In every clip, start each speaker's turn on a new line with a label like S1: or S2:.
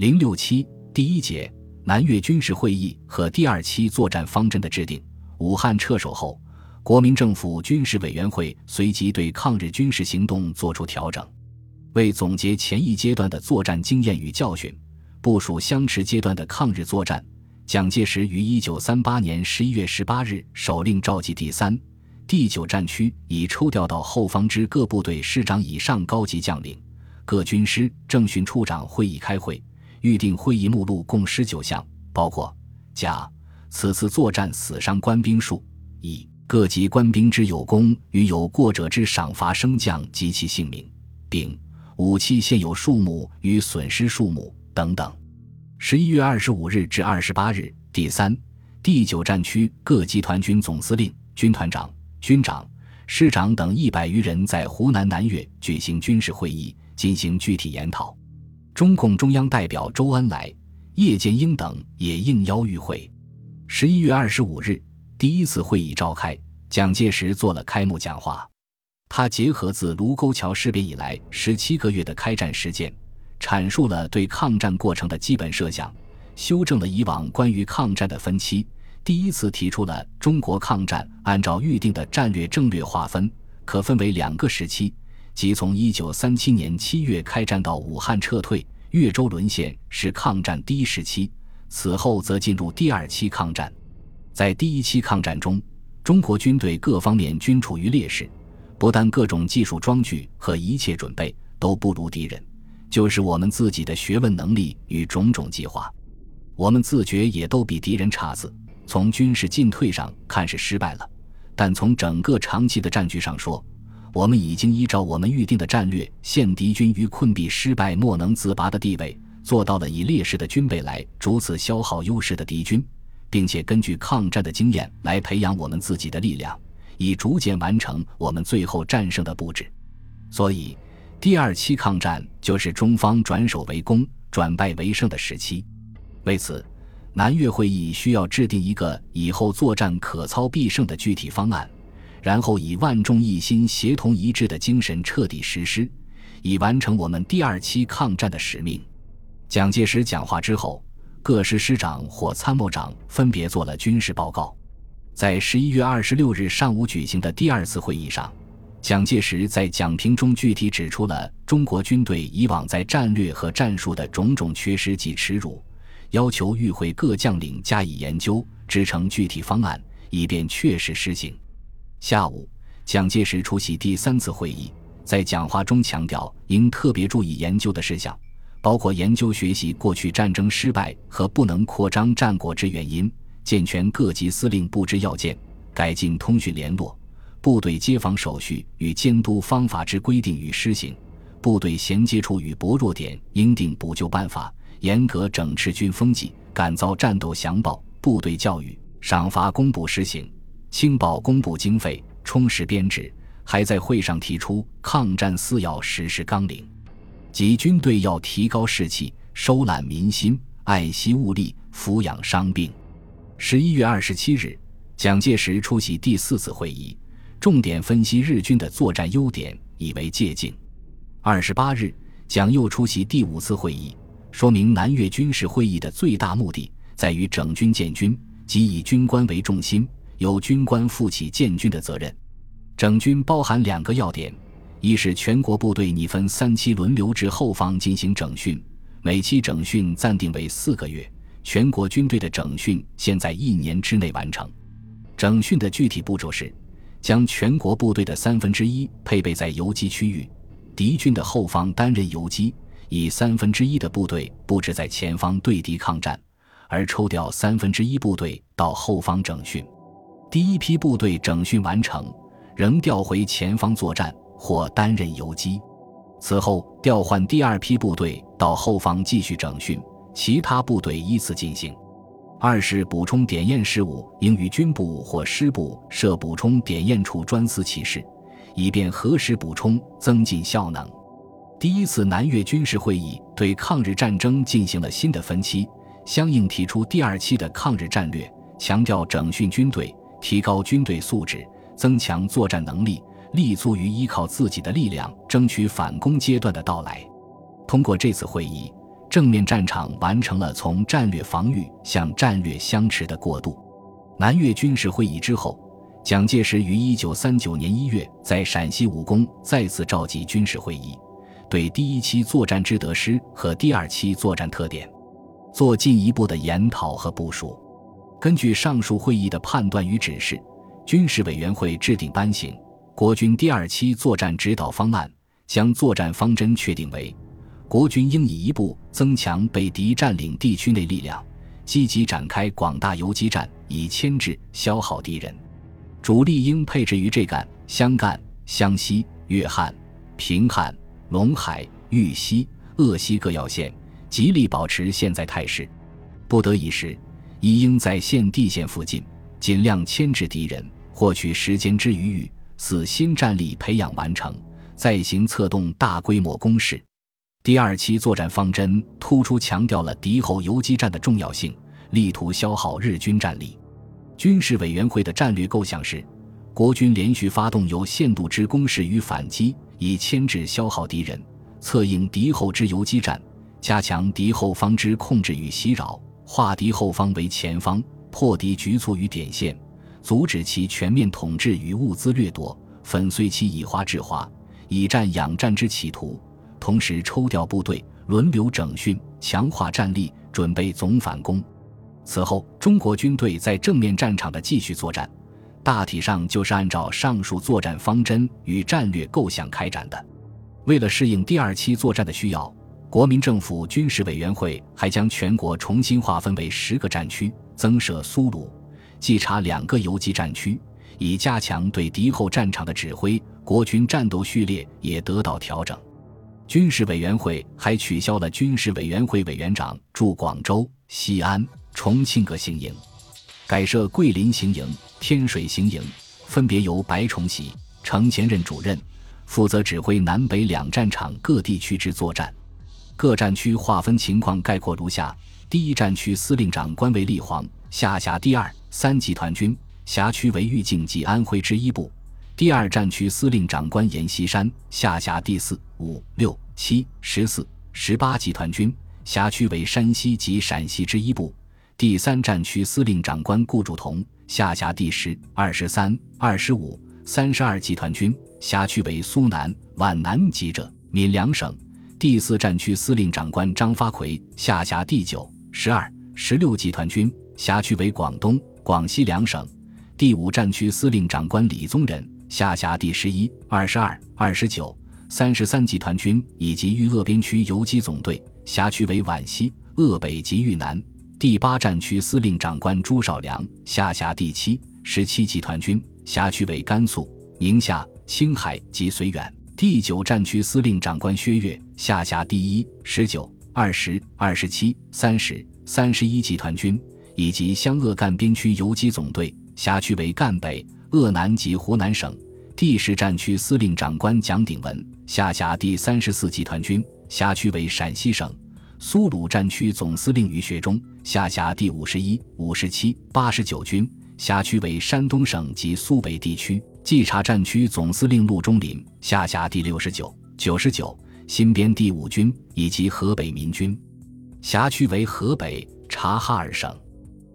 S1: 零六七第一节南越军事会议和第二期作战方针的制定。武汉撤守后，国民政府军事委员会随即对抗日军事行动作出调整。为总结前一阶段的作战经验与教训，部署相持阶段的抗日作战，蒋介石于一九三八年十一月十八日首令召集第三、第九战区已抽调到后方之各部队师长以上高级将领、各军师政训处长会议开会，预定会议目录共十九项，包括：甲、此次作战死伤官兵数；乙、各级官兵之有功与有过者之赏罚升降及其姓名；丙。武器现有数目与损失数目等等。十一月二十五日至二十八日，第三、第九战区各集团军总司令、军团长、军长、师长等一百余人在湖南南岳举行军事会议，进行具体研讨。中共中央代表周恩来、叶剑英等也应邀与会。十一月二十五日，第一次会议召开，蒋介石做了开幕讲话。他结合自卢沟桥事变以来十七个月的开战实践，阐述了对抗战过程的基本设想，修正了以往关于抗战的分期，第一次提出了中国抗战按照预定的战略战略划分，可分为两个时期，即从一九三七年七月开战到武汉撤退、岳州沦陷是抗战第一时期，此后则进入第二期抗战。在第一期抗战中，中国军队各方面均处于劣势。不但各种技术装具和一切准备都不如敌人，就是我们自己的学问能力与种种计划，我们自觉也都比敌人差字。从军事进退上看是失败了，但从整个长期的战局上说，我们已经依照我们预定的战略，陷敌军于困毙失败莫能自拔的地位，做到了以劣势的军备来逐次消耗优势的敌军，并且根据抗战的经验来培养我们自己的力量。以逐渐完成我们最后战胜的布置，所以第二期抗战就是中方转守为攻、转败为胜的时期。为此，南越会议需要制定一个以后作战可操必胜的具体方案，然后以万众一心、协同一致的精神彻底实施，以完成我们第二期抗战的使命。蒋介石讲话之后，各师师长或参谋长分别做了军事报告。在十一月二十六日上午举行的第二次会议上，蒋介石在讲评中具体指出了中国军队以往在战略和战术的种种缺失及耻辱，要求与会各将领加以研究，制成具体方案，以便确实施行。下午，蒋介石出席第三次会议，在讲话中强调应特别注意研究的事项，包括研究学习过去战争失败和不能扩张战果之原因。健全各级司令部之要件，改进通讯联络、部队接防手续与监督方法之规定与施行，部队衔接处与薄弱点应定补救办法，严格整治军风纪，感造战斗详报，部队教育、赏罚公布施行，清报公布经费，充实编制。还在会上提出抗战四要实施纲领，即军队要提高士气，收揽民心，爱惜物力，抚养伤病。十一月二十七日，蒋介石出席第四次会议，重点分析日军的作战优点，以为借鉴。二十八日，蒋又出席第五次会议，说明南越军事会议的最大目的在于整军建军，即以军官为重心，由军官负起建军的责任。整军包含两个要点：一是全国部队拟分三期轮流至后方进行整训，每期整训暂定为四个月。全国军队的整训现在一年之内完成。整训的具体步骤是：将全国部队的三分之一配备在游击区域，敌军的后方担任游击，以三分之一的部队布置在前方对敌抗战，而抽调三分之一部队到后方整训。第一批部队整训完成，仍调回前方作战或担任游击。此后调换第二批部队到后方继续整训。其他部队依次进行。二是补充点验事务，应于军部或师部设补充点验处专司其事，以便核实补充，增进效能。第一次南越军事会议对抗日战争进行了新的分期，相应提出第二期的抗日战略，强调整训军队，提高军队素质，增强作战能力，立足于依靠自己的力量争取反攻阶段的到来。通过这次会议。正面战场完成了从战略防御向战略相持的过渡。南越军事会议之后，蒋介石于一九三九年一月在陕西武功再次召集军事会议，对第一期作战之得失和第二期作战特点做进一步的研讨和部署。根据上述会议的判断与指示，军事委员会制定颁行国军第二期作战指导方案，将作战方针确定为。国军应以一部增强被敌占领地区内力量，积极展开广大游击战，以牵制消耗敌人。主力应配置于浙赣、湘赣、湘西、粤汉、平汉、陇海、豫西、鄂西各要线，极力保持现在态势。不得已时，亦应在现地线附近尽量牵制敌人，获取时间之余裕，使新战力培养完成，再行策动大规模攻势。第二期作战方针突出强调了敌后游击战的重要性，力图消耗日军战力。军事委员会的战略构想是：国军连续发动有限度之攻势与反击，以牵制消耗敌人，策应敌后之游击战，加强敌后方之控制与袭扰，化敌后方为前方，破敌局促于点线，阻止其全面统治与物资掠夺，粉碎其以华制华、以战养战之企图。同时抽调部队，轮流整训，强化战力，准备总反攻。此后，中国军队在正面战场的继续作战，大体上就是按照上述作战方针与战略构想开展的。为了适应第二期作战的需要，国民政府军事委员会还将全国重新划分为十个战区，增设苏鲁、冀察两个游击战区，以加强对敌后战场的指挥。国军战斗序列也得到调整。军事委员会还取消了军事委员会委员长驻广州、西安、重庆各行营，改设桂林行营、天水行营，分别由白崇禧、程前任主任，负责指挥南北两战场各地区之作战。各战区划分情况概括如下：第一战区司令长官为立煌，下辖第二、三集团军，辖区为豫境及安徽之一部。第二战区司令长官阎锡山下辖第四、五、六、七、十四、十八集团军，辖区为山西及陕西之一部。第三战区司令长官顾祝同下辖第十、二十三、二十五、三十二集团军，辖区为苏南、皖南及浙闽两省。第四战区司令长官张发奎下辖第九、十二、十六集团军，辖区为广东、广西两省。第五战区司令长官李宗仁。下辖第十一、二十二、二十九、三十三集团军以及豫鄂边区游击总队，辖区为皖西、鄂北及豫南。第八战区司令长官朱绍良下辖第七、十七集团军，辖区为甘肃、宁夏、青海及绥远。第九战区司令长官薛岳下辖第一、十九、二十、二十七、三十、三十一集团军以及湘鄂赣边区游击总队，辖区为赣北。鄂南及湖南省第十战区司令长官蒋鼎文下辖第三十四集团军，辖区为陕西省；苏鲁战区总司令于学忠下辖第五十一、五十七、八十九军，辖区为山东省及苏北地区；冀察战区总司令陆中林下辖第六十九、九十九新编第五军以及河北民军，辖区为河北、察哈尔省。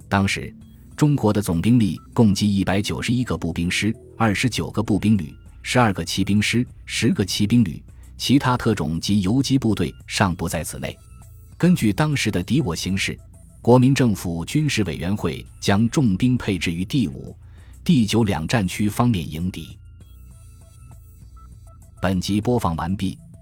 S1: 当时。中国的总兵力共计一百九十一个步兵师、二十九个步兵旅、十二个骑兵师、十个骑兵旅，其他特种及游击部队尚不在此内。根据当时的敌我形势，国民政府军事委员会将重兵配置于第五、第九两战区方面迎敌。本集播放完毕，